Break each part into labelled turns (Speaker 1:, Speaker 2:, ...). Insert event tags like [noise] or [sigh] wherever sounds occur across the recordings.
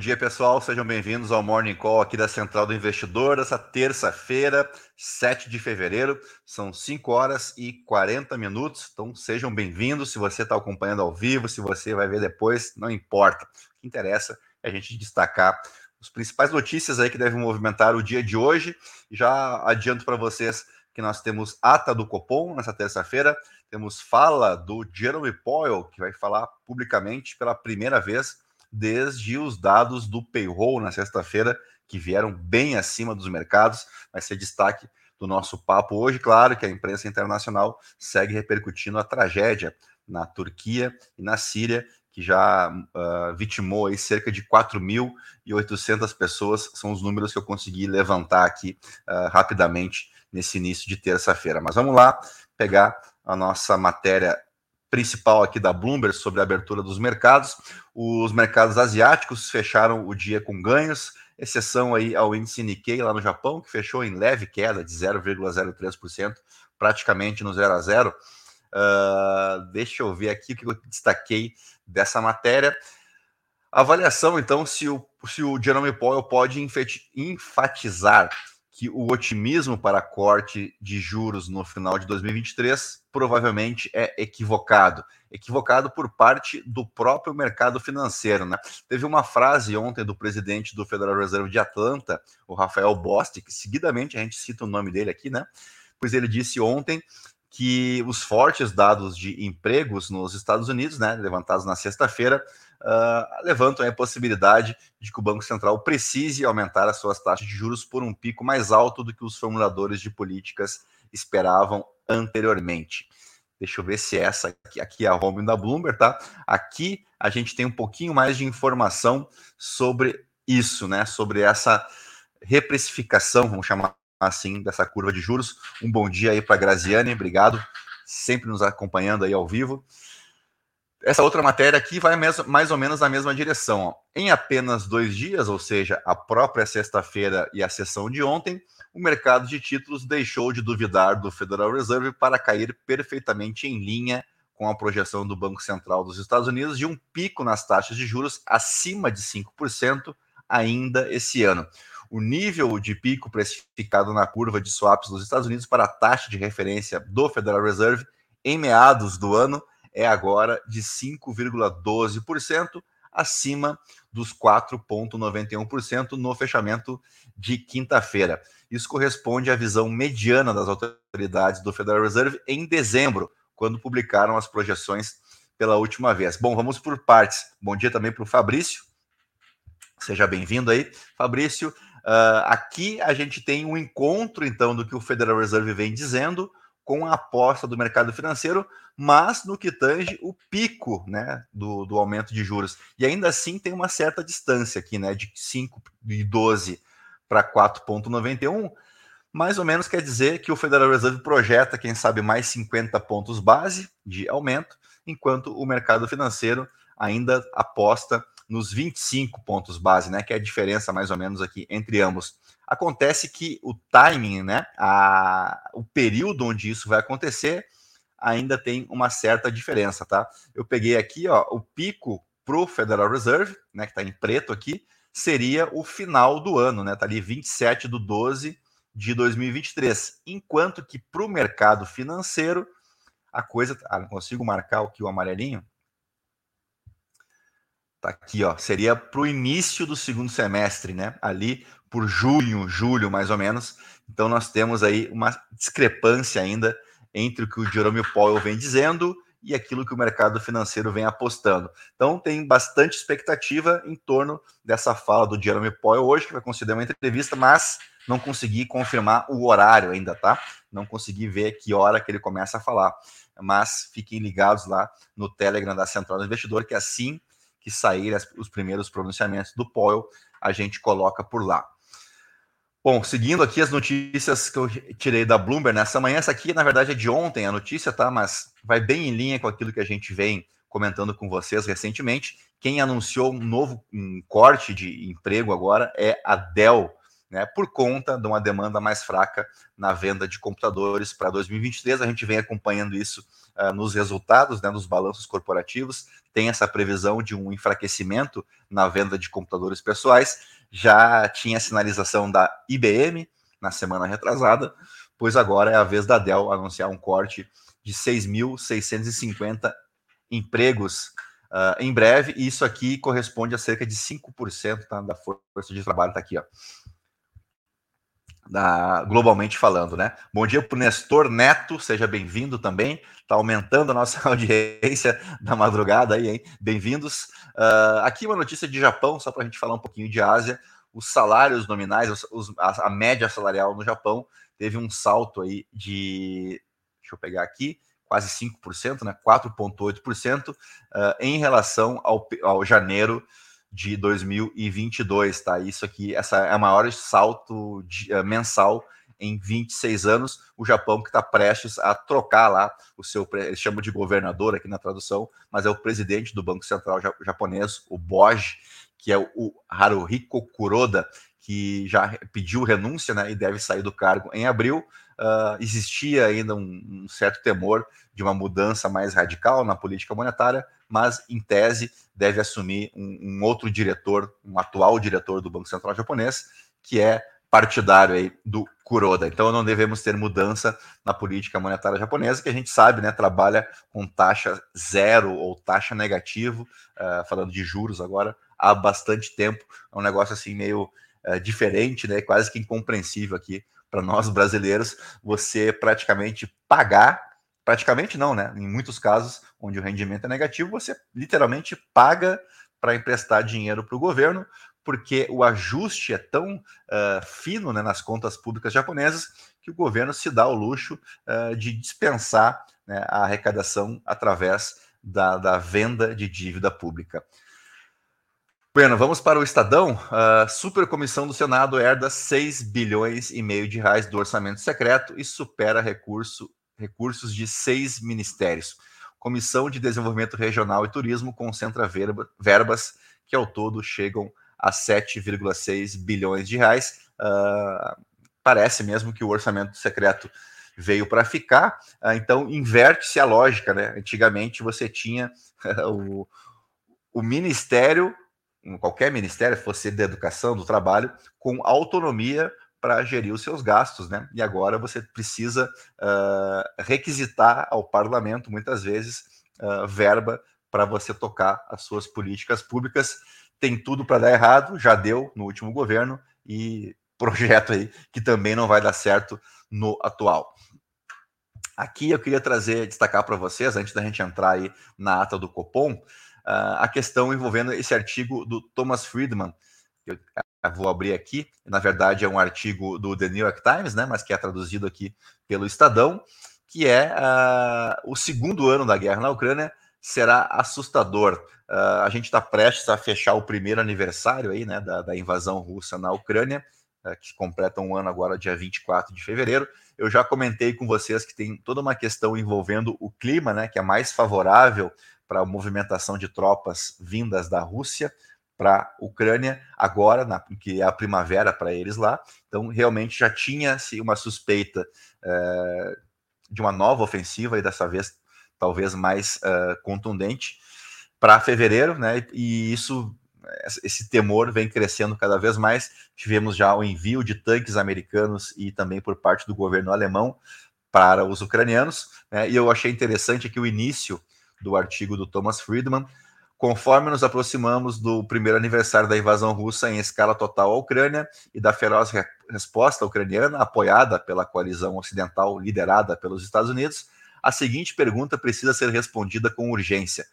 Speaker 1: dia, pessoal. Sejam bem-vindos ao Morning Call aqui da Central do Investidor, essa terça-feira, 7 de fevereiro. São 5 horas e 40 minutos. Então, sejam bem-vindos. Se você está acompanhando ao vivo, se você vai ver depois, não importa. O que interessa é a gente destacar as principais notícias aí que devem movimentar o dia de hoje. Já adianto para vocês que nós temos ata do Copom nessa terça-feira, temos fala do Jeremy Powell, que vai falar publicamente pela primeira vez desde os dados do payroll na sexta-feira, que vieram bem acima dos mercados. Vai ser destaque do nosso papo hoje. Claro que a imprensa internacional segue repercutindo a tragédia na Turquia e na Síria, que já uh, vitimou aí cerca de 4.800 pessoas. São os números que eu consegui levantar aqui uh, rapidamente nesse início de terça-feira. Mas vamos lá pegar a nossa matéria principal aqui da Bloomberg sobre a abertura dos mercados. Os mercados asiáticos fecharam o dia com ganhos, exceção aí ao índice Nikkei lá no Japão, que fechou em leve queda de 0,03%, praticamente no 0 a 0. Uh, deixa eu ver aqui o que eu destaquei dessa matéria. Avaliação, então, se o, se o Jerome Powell pode enfatizar que o otimismo para corte de juros no final de 2023 provavelmente é equivocado. Equivocado por parte do próprio mercado financeiro. Né? Teve uma frase ontem do presidente do Federal Reserve de Atlanta, o Rafael Bostic, seguidamente a gente cita o nome dele aqui, né? Pois ele disse ontem que os fortes dados de empregos nos Estados Unidos, né, levantados na sexta-feira, uh, levantam a possibilidade de que o Banco Central precise aumentar as suas taxas de juros por um pico mais alto do que os formuladores de políticas esperavam anteriormente. Deixa eu ver se é essa aqui, aqui é a home da Bloomberg, tá? Aqui a gente tem um pouquinho mais de informação sobre isso, né? Sobre essa reprecificação, vamos chamar assim, dessa curva de juros. Um bom dia aí para Graziane, obrigado, sempre nos acompanhando aí ao vivo. Essa outra matéria aqui vai mais ou menos na mesma direção. Em apenas dois dias, ou seja, a própria sexta-feira e a sessão de ontem, o mercado de títulos deixou de duvidar do Federal Reserve para cair perfeitamente em linha com a projeção do Banco Central dos Estados Unidos de um pico nas taxas de juros acima de 5% ainda esse ano. O nível de pico precificado na curva de swaps dos Estados Unidos para a taxa de referência do Federal Reserve em meados do ano é agora de 5,12%, acima dos 4,91% no fechamento de quinta-feira. Isso corresponde à visão mediana das autoridades do Federal Reserve em dezembro, quando publicaram as projeções pela última vez. Bom, vamos por partes. Bom dia também para o Fabrício. Seja bem-vindo aí, Fabrício. Uh, aqui a gente tem um encontro, então, do que o Federal Reserve vem dizendo com a aposta do mercado financeiro, mas no que tange o pico né, do, do aumento de juros. E ainda assim tem uma certa distância aqui, né, de 5,12 para 4,91. Mais ou menos quer dizer que o Federal Reserve projeta, quem sabe, mais 50 pontos base de aumento, enquanto o mercado financeiro ainda aposta nos 25 pontos base, né, que é a diferença mais ou menos aqui entre ambos. Acontece que o timing, né, a, o período onde isso vai acontecer, ainda tem uma certa diferença, tá? Eu peguei aqui, ó, o pico para o Federal Reserve, né, que está em preto aqui, seria o final do ano, né? Tá ali 27 do 12 de 2023. Enquanto que para o mercado financeiro, a coisa. Ah, não consigo marcar aqui o amarelinho. Tá aqui, ó. Seria para o início do segundo semestre, né? Ali por junho, julho, mais ou menos. Então nós temos aí uma discrepância ainda entre o que o Jerome Powell vem dizendo e aquilo que o mercado financeiro vem apostando. Então tem bastante expectativa em torno dessa fala do Jerome Powell hoje, que vai conceder uma entrevista, mas não consegui confirmar o horário ainda, tá? Não consegui ver que hora que ele começa a falar. Mas fiquem ligados lá no Telegram da Central do Investidor, que assim que sair os primeiros pronunciamentos do Powell, a gente coloca por lá. Bom, seguindo aqui as notícias que eu tirei da Bloomberg nessa manhã, essa aqui na verdade é de ontem a notícia, tá? Mas vai bem em linha com aquilo que a gente vem comentando com vocês recentemente. Quem anunciou um novo um corte de emprego agora é a Dell, né, por conta de uma demanda mais fraca na venda de computadores para 2023. A gente vem acompanhando isso uh, nos resultados, né, nos balanços corporativos. Tem essa previsão de um enfraquecimento na venda de computadores pessoais. Já tinha sinalização da IBM na semana retrasada, pois agora é a vez da Dell anunciar um corte de 6.650 empregos uh, em breve, e isso aqui corresponde a cerca de 5% tá, da força de trabalho, está aqui, ó. Da, globalmente falando, né? Bom dia para o Nestor Neto, seja bem-vindo também. Está aumentando a nossa [laughs] audiência da madrugada aí, hein? Bem-vindos. Uh, aqui uma notícia de Japão, só para a gente falar um pouquinho de Ásia. Os salários nominais, os, os, a, a média salarial no Japão teve um salto aí de. Deixa eu pegar aqui, quase 5%, né, 4,8%, uh, em relação ao, ao janeiro de 2022, tá? Isso aqui, essa é o maior salto de, uh, mensal em 26 anos. O Japão que está prestes a trocar lá o seu, eles chamam de governador aqui na tradução, mas é o presidente do Banco Central japonês, o BOJ, que é o Haruhiko Kuroda, que já pediu renúncia né, e deve sair do cargo em abril. Uh, existia ainda um, um, certo temor de uma mudança mais radical na política monetária, mas em tese deve assumir um, um outro diretor, um atual diretor do Banco Central japonês, que é partidário aí do Kuroda. Então não devemos ter mudança na política monetária japonesa, que a gente sabe, né, trabalha com taxa zero ou taxa negativo, uh, falando de juros agora, há bastante tempo. É um negócio assim meio uh, diferente, né, quase que incompreensível aqui para nós brasileiros, você praticamente pagar, praticamente não, né? Em muitos casos onde o rendimento é negativo, você literalmente paga para emprestar dinheiro para o governo, porque o ajuste é tão uh, fino né, nas contas públicas japonesas que o governo se dá o luxo uh, de dispensar né, a arrecadação através da, da venda de dívida pública. Bueno, vamos para o Estadão. A Supercomissão do Senado herda 6 bilhões e meio de reais do orçamento secreto e supera recurso, recursos de seis ministérios. Comissão de Desenvolvimento Regional e Turismo concentra verba, verbas que ao todo chegam a 7,6 bilhões de reais. Uh, parece mesmo que o orçamento secreto veio para ficar, uh, então inverte-se a lógica, né? Antigamente você tinha [laughs] o, o ministério qualquer ministério, fosse da educação, do trabalho, com autonomia para gerir os seus gastos, né? E agora você precisa uh, requisitar ao parlamento, muitas vezes, uh, verba para você tocar as suas políticas públicas. Tem tudo para dar errado, já deu no último governo, e [laughs] projeto aí que também não vai dar certo no atual. Aqui eu queria trazer, destacar para vocês, antes da gente entrar aí na ata do Copom, a questão envolvendo esse artigo do Thomas Friedman, vou abrir aqui, na verdade é um artigo do The New York Times, né, mas que é traduzido aqui pelo Estadão, que é uh, o segundo ano da guerra na Ucrânia será assustador. Uh, a gente está prestes a fechar o primeiro aniversário aí, né, da, da invasão russa na Ucrânia, uh, que completa um ano agora, dia 24 de fevereiro. Eu já comentei com vocês que tem toda uma questão envolvendo o clima, né, que é mais favorável para a movimentação de tropas vindas da Rússia para a Ucrânia, agora, na, que é a primavera para eles lá. Então, realmente já tinha-se uma suspeita é, de uma nova ofensiva, e dessa vez talvez mais é, contundente, para fevereiro, né? E isso, esse temor vem crescendo cada vez mais. Tivemos já o envio de tanques americanos e também por parte do governo alemão para os ucranianos, né? E eu achei interessante aqui o início do artigo do Thomas Friedman. Conforme nos aproximamos do primeiro aniversário da invasão russa em escala total à Ucrânia e da feroz re resposta ucraniana, apoiada pela coalizão ocidental liderada pelos Estados Unidos, a seguinte pergunta precisa ser respondida com urgência: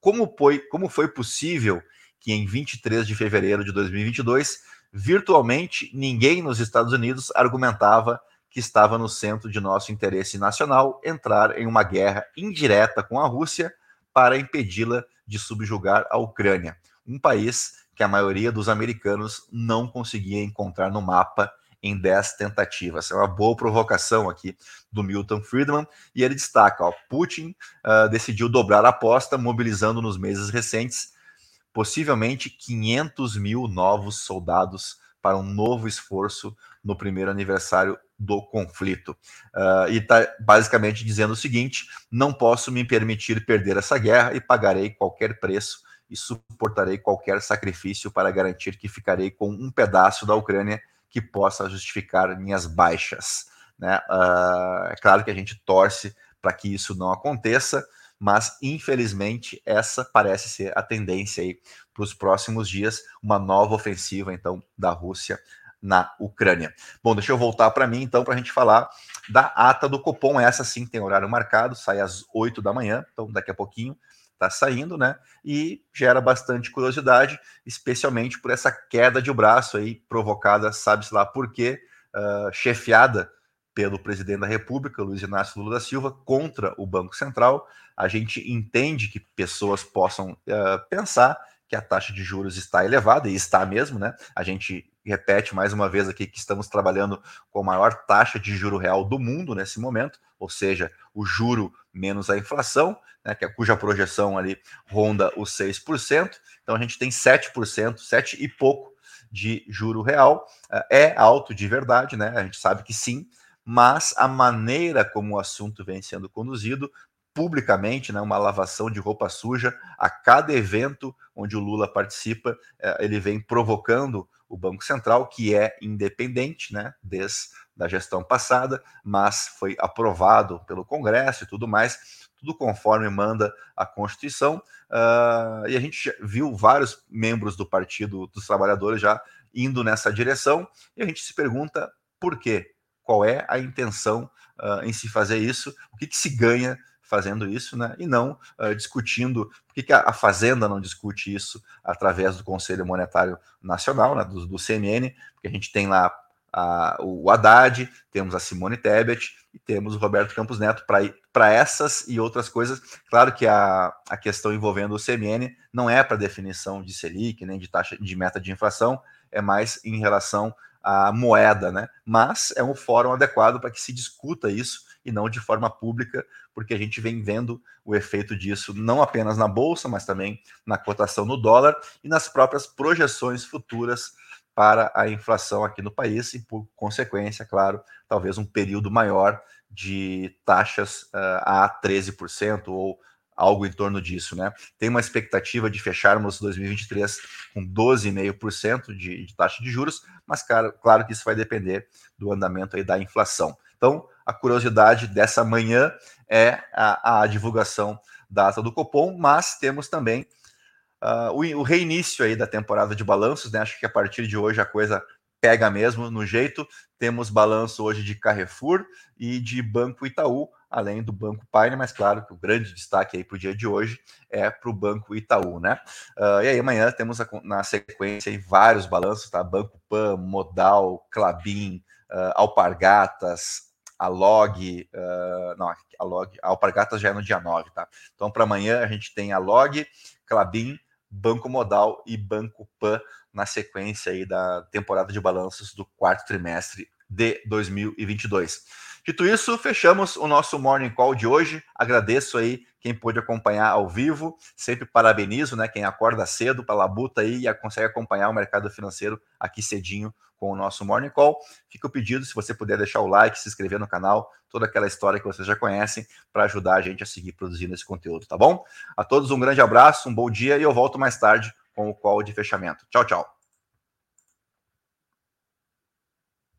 Speaker 1: como foi, como foi possível que em 23 de fevereiro de 2022, virtualmente ninguém nos Estados Unidos argumentava que estava no centro de nosso interesse nacional entrar em uma guerra indireta com a Rússia para impedi-la de subjugar a Ucrânia, um país que a maioria dos americanos não conseguia encontrar no mapa em 10 tentativas. É uma boa provocação aqui do Milton Friedman, e ele destaca: ó, Putin uh, decidiu dobrar a aposta, mobilizando nos meses recentes possivelmente 500 mil novos soldados para um novo esforço no primeiro aniversário do conflito. Uh, e está basicamente dizendo o seguinte: não posso me permitir perder essa guerra e pagarei qualquer preço e suportarei qualquer sacrifício para garantir que ficarei com um pedaço da Ucrânia que possa justificar minhas baixas. Né? Uh, é claro que a gente torce para que isso não aconteça, mas infelizmente essa parece ser a tendência aí para os próximos dias, uma nova ofensiva então da Rússia na Ucrânia. Bom, deixa eu voltar para mim então para a gente falar da ata do Copom. Essa sim tem horário marcado, sai às 8 da manhã, então daqui a pouquinho está saindo, né? E gera bastante curiosidade, especialmente por essa queda de braço aí provocada, sabe-se lá por quê, uh, chefiada pelo presidente da República, Luiz Inácio Lula da Silva, contra o Banco Central. A gente entende que pessoas possam uh, pensar que a taxa de juros está elevada, e está mesmo, né? A gente repete mais uma vez aqui que estamos trabalhando com a maior taxa de juro real do mundo nesse momento, ou seja, o juro menos a inflação, né, que é, cuja projeção ali ronda os 6%. Então a gente tem 7%, 7 e pouco de juro real. É alto de verdade, né? A gente sabe que sim, mas a maneira como o assunto vem sendo conduzido publicamente, né, uma lavação de roupa suja a cada evento onde o Lula participa, é, ele vem provocando o Banco Central, que é independente, né, desde da gestão passada, mas foi aprovado pelo Congresso e tudo mais, tudo conforme manda a Constituição. Uh, e a gente viu vários membros do Partido dos Trabalhadores já indo nessa direção, e a gente se pergunta por quê? Qual é a intenção uh, em se fazer isso? O que, que se ganha fazendo isso, né? E não uh, discutindo por que, a, a, Fazenda não discute isso através do Conselho Monetário Nacional, né, do, do CMN, porque a gente tem lá a, o Haddad, temos a Simone Tebet e temos o Roberto Campos Neto para essas e outras coisas. Claro que a, a questão envolvendo o CMN não é para definição de Selic, nem de taxa de meta de inflação, é mais em relação à moeda, né? Mas é um fórum adequado para que se discuta isso e não de forma pública, porque a gente vem vendo o efeito disso não apenas na bolsa, mas também na cotação no dólar e nas próprias projeções futuras para a inflação aqui no país e, por consequência, claro, talvez um período maior de taxas uh, a 13% ou algo em torno disso, né? Tem uma expectativa de fecharmos 2023 com 12,5% de, de taxa de juros, mas claro, claro que isso vai depender do andamento aí da inflação. Então, a curiosidade dessa manhã é a, a divulgação da ata do Copom, mas temos também uh, o, o, reinício aí da temporada de balanços, né? Acho que a partir de hoje a coisa pega mesmo no jeito. Temos balanço hoje de Carrefour e de Banco Itaú, além do Banco Paine, mas claro que o grande destaque aí para o dia de hoje é para o Banco Itaú, né? Uh, e aí amanhã temos a, na sequência vários balanços, tá? Banco Pan, Modal, Clabin, uh, Alpargatas, a log, uh, não, a log, a Alpargatas já é no dia 9, tá? Então, para amanhã a gente tem a log, Clabin, Banco Modal e Banco Pan na sequência aí da temporada de balanços do quarto trimestre de 2022. Dito isso, fechamos o nosso Morning Call de hoje. Agradeço aí quem pôde acompanhar ao vivo. Sempre parabenizo, né? Quem acorda cedo para labuta aí e consegue acompanhar o mercado financeiro aqui cedinho com o nosso Morning Call. Fica o pedido, se você puder deixar o like, se inscrever no canal, toda aquela história que vocês já conhecem, para ajudar a gente a seguir produzindo esse conteúdo, tá bom? A todos um grande abraço, um bom dia e eu volto mais tarde com o call de fechamento. Tchau, tchau.